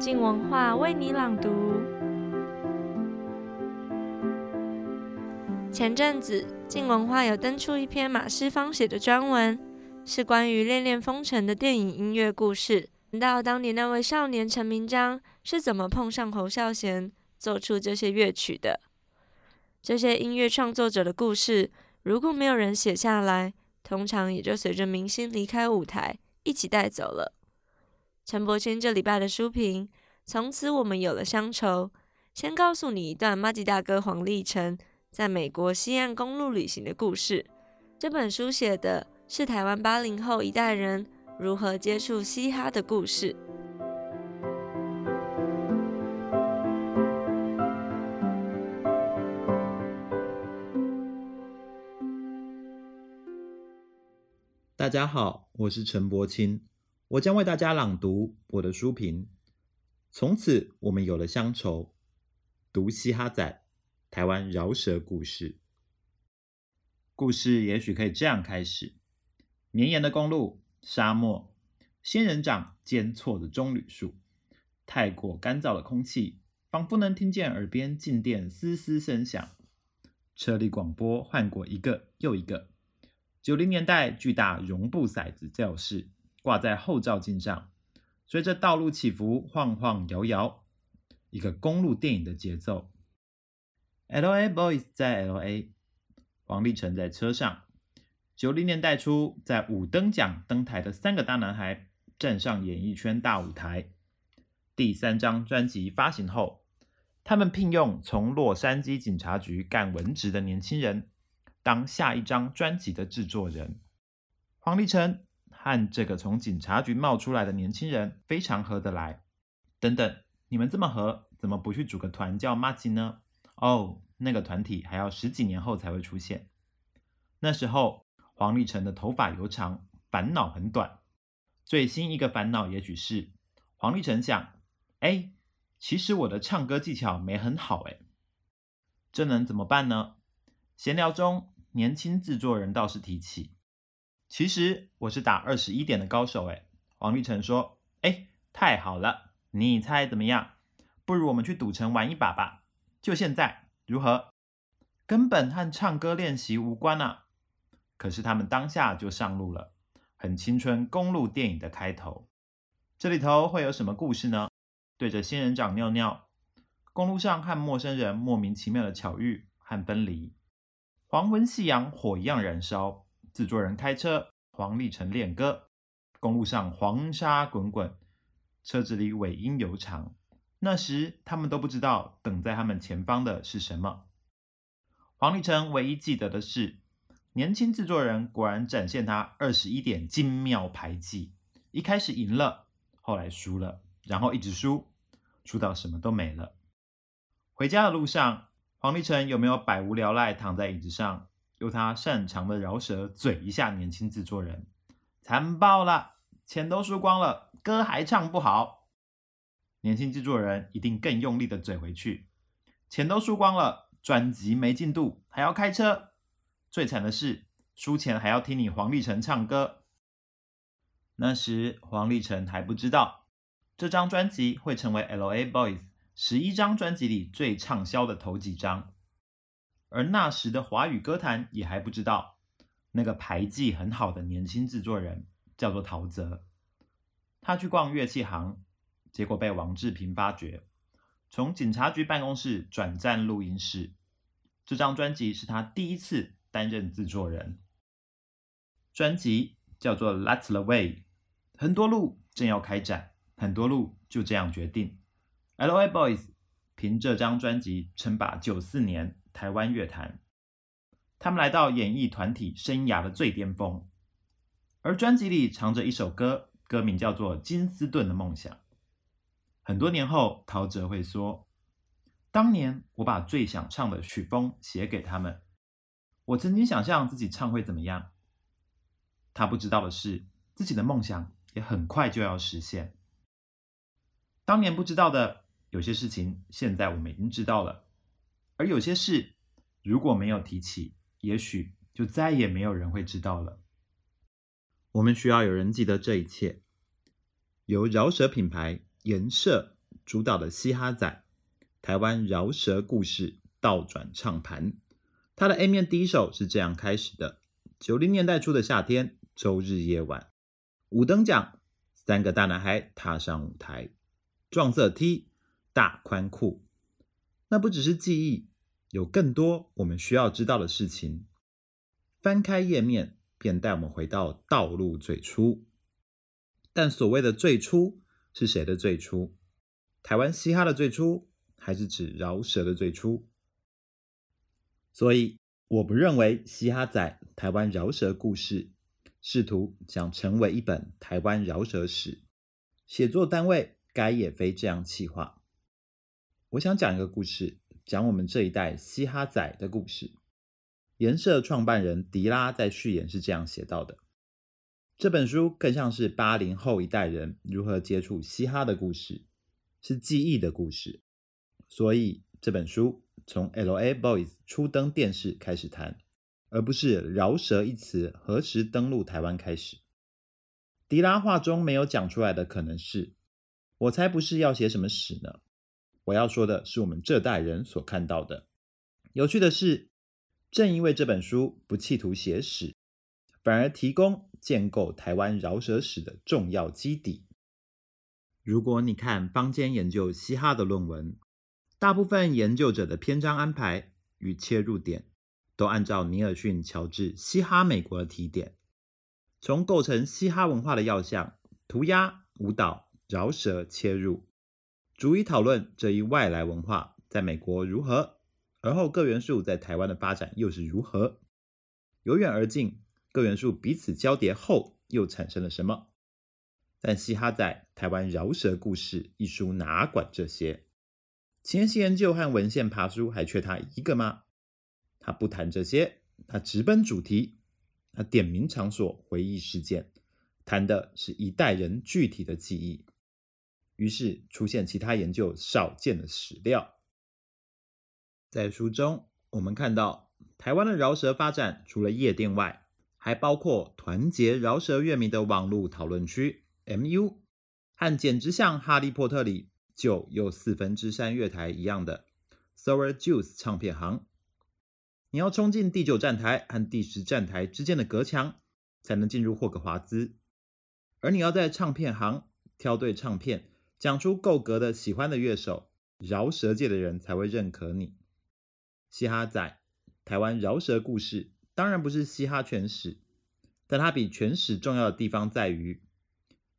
静文化为你朗读。前阵子，静文化有登出一篇马世芳写的专文，是关于《恋恋风尘》的电影音乐故事，到当年那位少年陈明章是怎么碰上侯孝贤，做出这些乐曲的。这些音乐创作者的故事，如果没有人写下来，通常也就随着明星离开舞台一起带走了。陈柏青这礼拜的书评，从此我们有了乡愁。先告诉你一段麻吉大哥黄立成在美国西岸公路旅行的故事。这本书写的是台湾八零后一代人如何接触嘻哈的故事。大家好，我是陈柏青，我将为大家朗读我的书评。从此，我们有了乡愁。读嘻哈仔，台湾饶舌故事。故事也许可以这样开始：绵延的公路、沙漠、仙人掌间错的棕榈树、太过干燥的空气，仿佛能听见耳边静电嘶嘶声响。车里广播换过一个又一个。九零年代巨大绒布骰子教室挂在后照镜上，随着道路起伏晃晃摇摇，一个公路电影的节奏。L.A. Boys 在 L.A. 黄立成在车上。九零年代初，在五登奖登台的三个大男孩站上演艺圈大舞台。第三张专辑发行后，他们聘用从洛杉矶警察局干文职的年轻人。当下一张专辑的制作人，黄立成和这个从警察局冒出来的年轻人非常合得来。等等，你们这么合，怎么不去组个团叫麻吉呢？哦，那个团体还要十几年后才会出现。那时候，黄立成的头发油长，烦恼很短。最新一个烦恼，也许是黄立成想：哎，其实我的唱歌技巧没很好，哎，这能怎么办呢？闲聊中。年轻制作人倒是提起，其实我是打二十一点的高手诶。黄立成说：“哎，太好了，你猜怎么样？不如我们去赌城玩一把吧，就现在，如何？根本和唱歌练习无关啊！可是他们当下就上路了，很青春公路电影的开头。这里头会有什么故事呢？对着仙人掌尿尿，公路上和陌生人莫名其妙的巧遇和分离。”黄昏夕阳，火一样燃烧。制作人开车，黄立成练歌。公路上黄沙滚滚，车子里尾音悠长。那时他们都不知道，等在他们前方的是什么。黄立成唯一记得的是，年轻制作人果然展现他二十一点精妙排技。一开始赢了，后来输了，然后一直输，输到什么都没了。回家的路上。黄立成有没有百无聊赖躺在椅子上，用他擅长的饶舌嘴一下年轻制作人？残暴了，钱都输光了，歌还唱不好。年轻制作人一定更用力的嘴回去，钱都输光了，专辑没进度，还要开车。最惨的是，输钱还要听你黄立成唱歌。那时黄立成还不知道，这张专辑会成为 L.A. Boys。十一张专辑里最畅销的头几张，而那时的华语歌坛也还不知道，那个牌技很好的年轻制作人叫做陶喆。他去逛乐器行，结果被王志平发掘，从警察局办公室转战录音室。这张专辑是他第一次担任制作人。专辑叫做《That's the Way》，很多路正要开展，很多路就这样决定。L.A. Boys 凭这张专辑称霸九四年台湾乐坛，他们来到演艺团体生涯的最巅峰。而专辑里藏着一首歌，歌名叫做《金斯顿的梦想》。很多年后，陶喆会说：“当年我把最想唱的曲风写给他们，我曾经想象自己唱会怎么样。他不知道的是，自己的梦想也很快就要实现。当年不知道的。”有些事情现在我们已经知道了，而有些事如果没有提起，也许就再也没有人会知道了。我们需要有人记得这一切，由饶舌品牌颜社主导的嘻哈仔，台湾饶舌故事倒转唱盘。他的 A 面第一首是这样开始的：九零年代初的夏天，周日夜晚，五等奖，三个大男孩踏上舞台，撞色 T，大宽裤。那不只是记忆，有更多我们需要知道的事情。翻开页面，便带我们回到道路最初。但所谓的最初，是谁的最初？台湾嘻哈的最初，还是指饶舌的最初？所以，我不认为嘻哈仔台湾饶舌故事试图想成为一本台湾饶舌史，写作单位该也非这样企划。我想讲一个故事，讲我们这一代嘻哈仔的故事。颜社创办人迪拉在序言是这样写到的：这本书更像是八零后一代人如何接触嘻哈的故事，是记忆的故事。所以这本书。从 L.A. Boys 初登电视开始谈，而不是饶舌一词何时登陆台湾开始。迪拉话中没有讲出来的可能是，我才不是要写什么史呢。我要说的是我们这代人所看到的。有趣的是，正因为这本书不企图写史，反而提供建构台湾饶舌史的重要基底。如果你看坊间研究嘻哈的论文，大部分研究者的篇章安排与切入点，都按照尼尔逊乔治《嘻哈美国》的提点，从构成嘻哈文化的要项——涂鸦、舞蹈、饶舌切入，逐一讨论这一外来文化在美国如何，而后各元素在台湾的发展又是如何。由远而近，各元素彼此交叠后又产生了什么？但《嘻哈仔台湾饶舌故事》一书哪管这些？前期研究和文献爬书还缺他一个吗？他不谈这些，他直奔主题，他点名场所、回忆事件，谈的是一代人具体的记忆。于是出现其他研究少见的史料。在书中，我们看到台湾的饶舌发展，除了夜店外，还包括团结饶舌乐迷的网络讨论区 MU，和简直像《哈利波特》里。就有四分之三月台一样的 Sour Juice 唱片行，你要冲进第九站台和第十站台之间的隔墙，才能进入霍格华兹。而你要在唱片行挑对唱片，讲出够格的喜欢的乐手，饶舌界的人才会认可你。嘻哈仔，台湾饶舌故事，当然不是嘻哈全史，但它比全史重要的地方在于。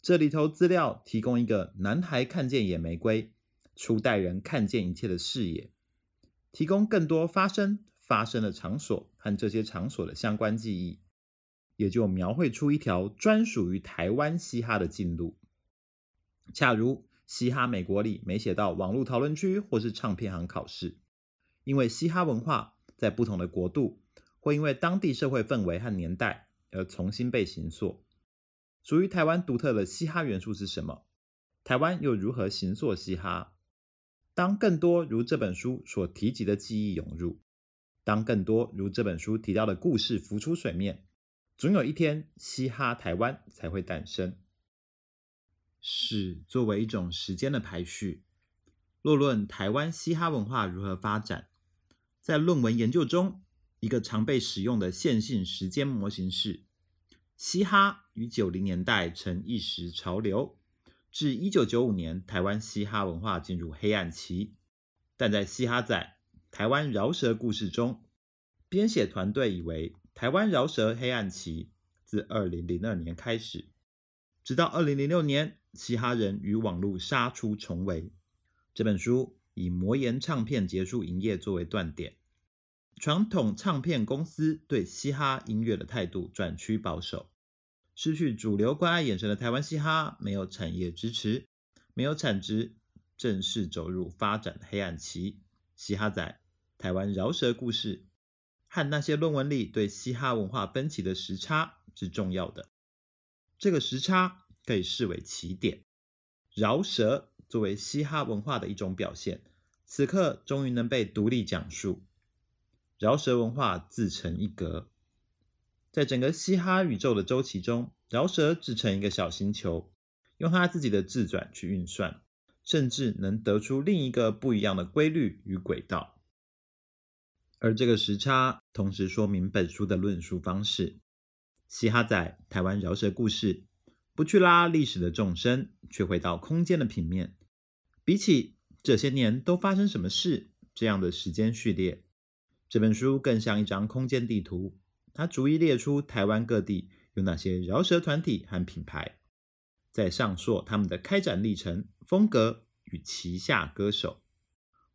这里头资料提供一个男孩看见野玫瑰，初代人看见一切的视野，提供更多发生发生的场所和这些场所的相关记忆，也就描绘出一条专属于台湾嘻哈的径路。恰如嘻哈美国里没写到网络讨论区或是唱片行考试，因为嘻哈文化在不同的国度会因为当地社会氛围和年代而重新被形塑。属于台湾独特的嘻哈元素是什么？台湾又如何形塑嘻哈？当更多如这本书所提及的记忆涌入，当更多如这本书提到的故事浮出水面，总有一天，嘻哈台湾才会诞生。史作为一种时间的排序，若论台湾嘻哈文化如何发展，在论文研究中，一个常被使用的线性时间模型是。嘻哈于九零年代成一时潮流，至一九九五年，台湾嘻哈文化进入黑暗期。但在嘻哈仔台湾饶舌故事中，编写团队以为台湾饶舌黑暗期自二零零二年开始，直到二零零六年，嘻哈人与网络杀出重围。这本书以魔岩唱片结束营业作为断点。传统唱片公司对嘻哈音乐的态度转趋保守，失去主流关爱眼神的台湾嘻哈没有产业支持，没有产值，正式走入发展黑暗期。嘻哈仔台湾饶舌故事和那些论文里对嘻哈文化分歧的时差是重要的，这个时差可以视为起点。饶舌作为嘻哈文化的一种表现，此刻终于能被独立讲述。饶舌文化自成一格，在整个嘻哈宇宙的周期中，饶舌自成一个小星球，用它自己的自转去运算，甚至能得出另一个不一样的规律与轨道。而这个时差，同时说明本书的论述方式。嘻哈仔台湾饶舌故事，不去拉历史的纵深，却回到空间的平面。比起这些年都发生什么事这样的时间序列，这本书更像一张空间地图。它逐一列出台湾各地有哪些饶舌团体和品牌，在上溯他们的开展历程、风格与旗下歌手。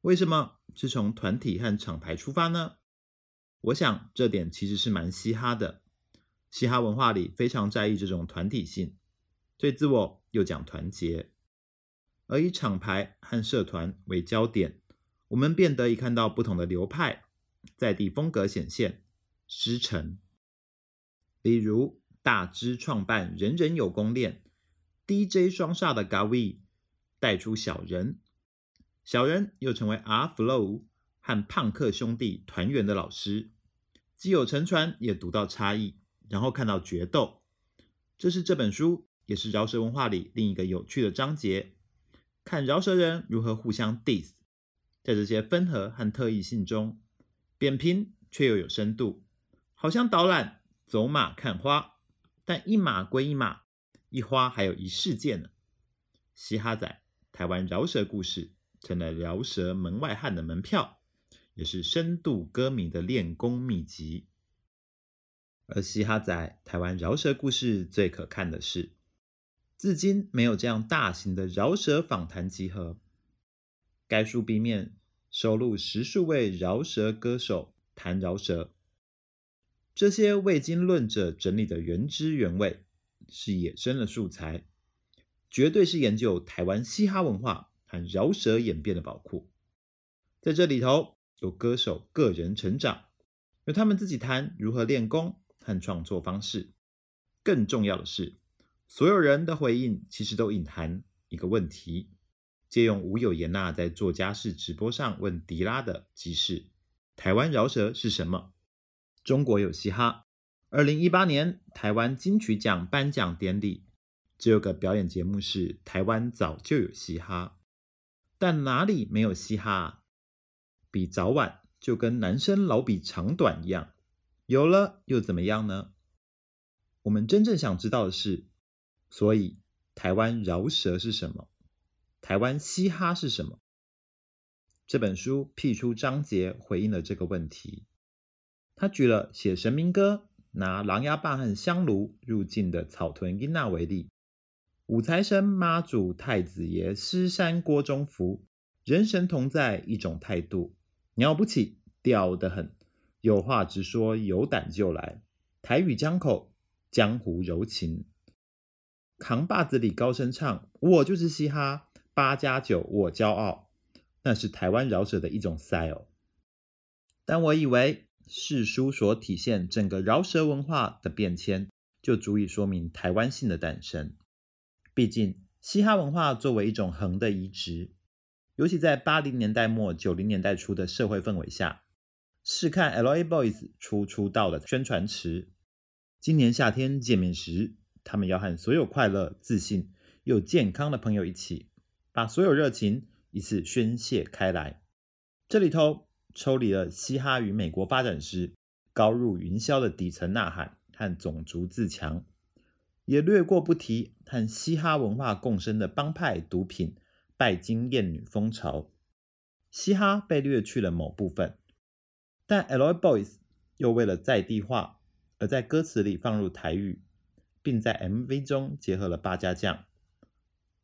为什么是从团体和厂牌出发呢？我想这点其实是蛮嘻哈的。嘻哈文化里非常在意这种团体性，最自我又讲团结，而以厂牌和社团为焦点，我们便得以看到不同的流派在地风格显现师承。例如大支创办人人有功练，DJ 双煞的 Gawi 带出小人，小人又成为 R-Flow 和胖克兄弟团员的老师，既有沉传，也读到差异。然后看到决斗，这是这本书也是饶舌文化里另一个有趣的章节。看饶舌人如何互相 diss，在这些分合和特异性中，扁平却又有深度，好像导览走马看花，但一码归一码，一花还有一世界呢。嘻哈仔台湾饶舌故事成了饶舌门外汉的门票，也是深度歌迷的练功秘籍。而嘻哈仔台湾饶舌故事最可看的是，至今没有这样大型的饶舌访谈集合。该书 B 面收录十数位饶舌歌手谈饶舌，这些未经论者整理的原汁原味，是野生的素材，绝对是研究台湾嘻哈文化和饶舌演变的宝库。在这里头，有歌手个人成长，有他们自己谈如何练功。和创作方式，更重要的是，所有人的回应其实都隐含一个问题。借用吴友言娜在作家室直播上问迪拉的，即是台湾饶舌是什么？中国有嘻哈。二零一八年台湾金曲奖颁奖典礼，只有个表演节目是台湾早就有嘻哈，但哪里没有嘻哈？比早晚就跟男生老比长短一样。有了又怎么样呢？我们真正想知道的是，所以台湾饶舌是什么？台湾嘻哈是什么？这本书辟出章节回应了这个问题。他举了写神明歌拿狼牙棒和香炉入境的草屯英娜为例，五财神妈祖太子爷狮山郭中福，人神同在一种态度，了不起，屌得很。有话直说，有胆就来。台语江口，江湖柔情。扛把子里高声唱，我就是嘻哈，八加九我骄傲。那是台湾饶舌的一种 style。但我以为，世书所体现整个饶舌文化的变迁，就足以说明台湾性的诞生。毕竟，嘻哈文化作为一种横的移植，尤其在八零年代末九零年代初的社会氛围下。试看 L.A. Boys 初出道的宣传词：今年夏天见面时，他们要和所有快乐、自信又健康的朋友一起，把所有热情一次宣泄开来。这里头抽离了嘻哈与美国发展时高入云霄的底层呐喊和种族自强，也略过不提和嘻哈文化共生的帮派、毒品、拜金艳女风潮。嘻哈被略去了某部分。但 L.O.I.B.O.Y.S 又为了在地化，而在歌词里放入台语，并在 MV 中结合了八家将。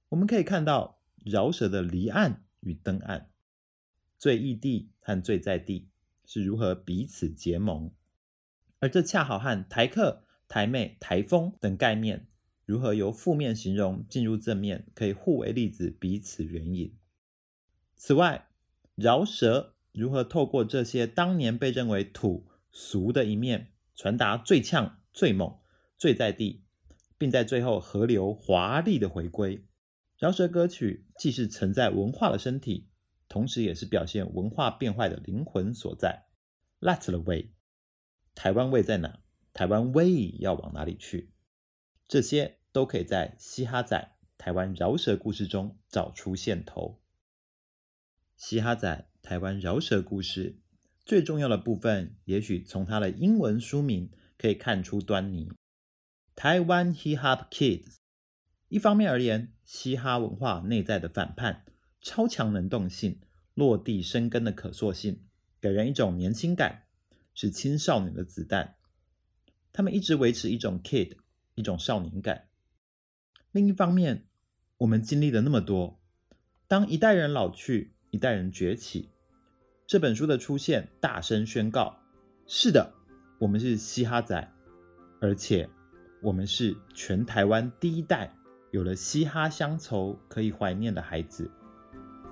我们可以看到饶舌的离岸与登岸，最异地和最在地是如何彼此结盟，而这恰好和台客、台妹、台风等概念如何由负面形容进入正面，可以互为例子，彼此援引。此外，饶舌。如何透过这些当年被认为土俗的一面，传达最呛、最猛、最在地，并在最后河流华丽的回归？饶舌歌曲既是承载文化的身体，同时也是表现文化变坏的灵魂所在。That's the way。台湾味在哪？台湾味要往哪里去？这些都可以在嘻哈仔台湾饶舌故事中找出线头。嘻哈仔台湾饶舌故事最重要的部分，也许从它的英文书名可以看出端倪。台湾 Hip Hop Kids，一方面而言，嘻哈文化内在的反叛、超强能动性、落地生根的可塑性，给人一种年轻感，是青少年的子弹。他们一直维持一种 kid，一种少年感。另一方面，我们经历了那么多，当一代人老去，一代人崛起，这本书的出现，大声宣告：是的，我们是嘻哈仔，而且我们是全台湾第一代有了嘻哈乡愁可以怀念的孩子。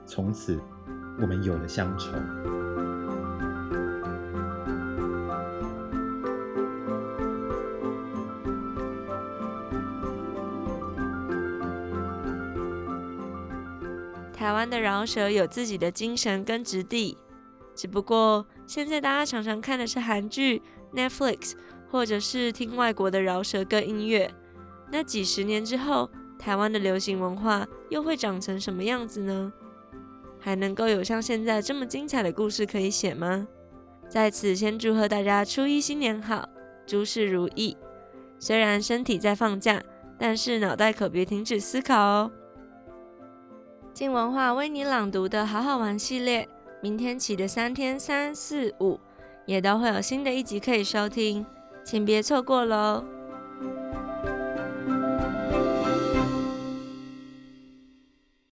从此，我们有了乡愁。台湾的饶舌有自己的精神跟质地，只不过现在大家常常看的是韩剧、Netflix，或者是听外国的饶舌歌音乐。那几十年之后，台湾的流行文化又会长成什么样子呢？还能够有像现在这么精彩的故事可以写吗？在此先祝贺大家初一新年好，诸事如意。虽然身体在放假，但是脑袋可别停止思考哦。镜文化为你朗读的好好玩系列，明天起的三天三四五，也都会有新的一集可以收听，请别错过喽。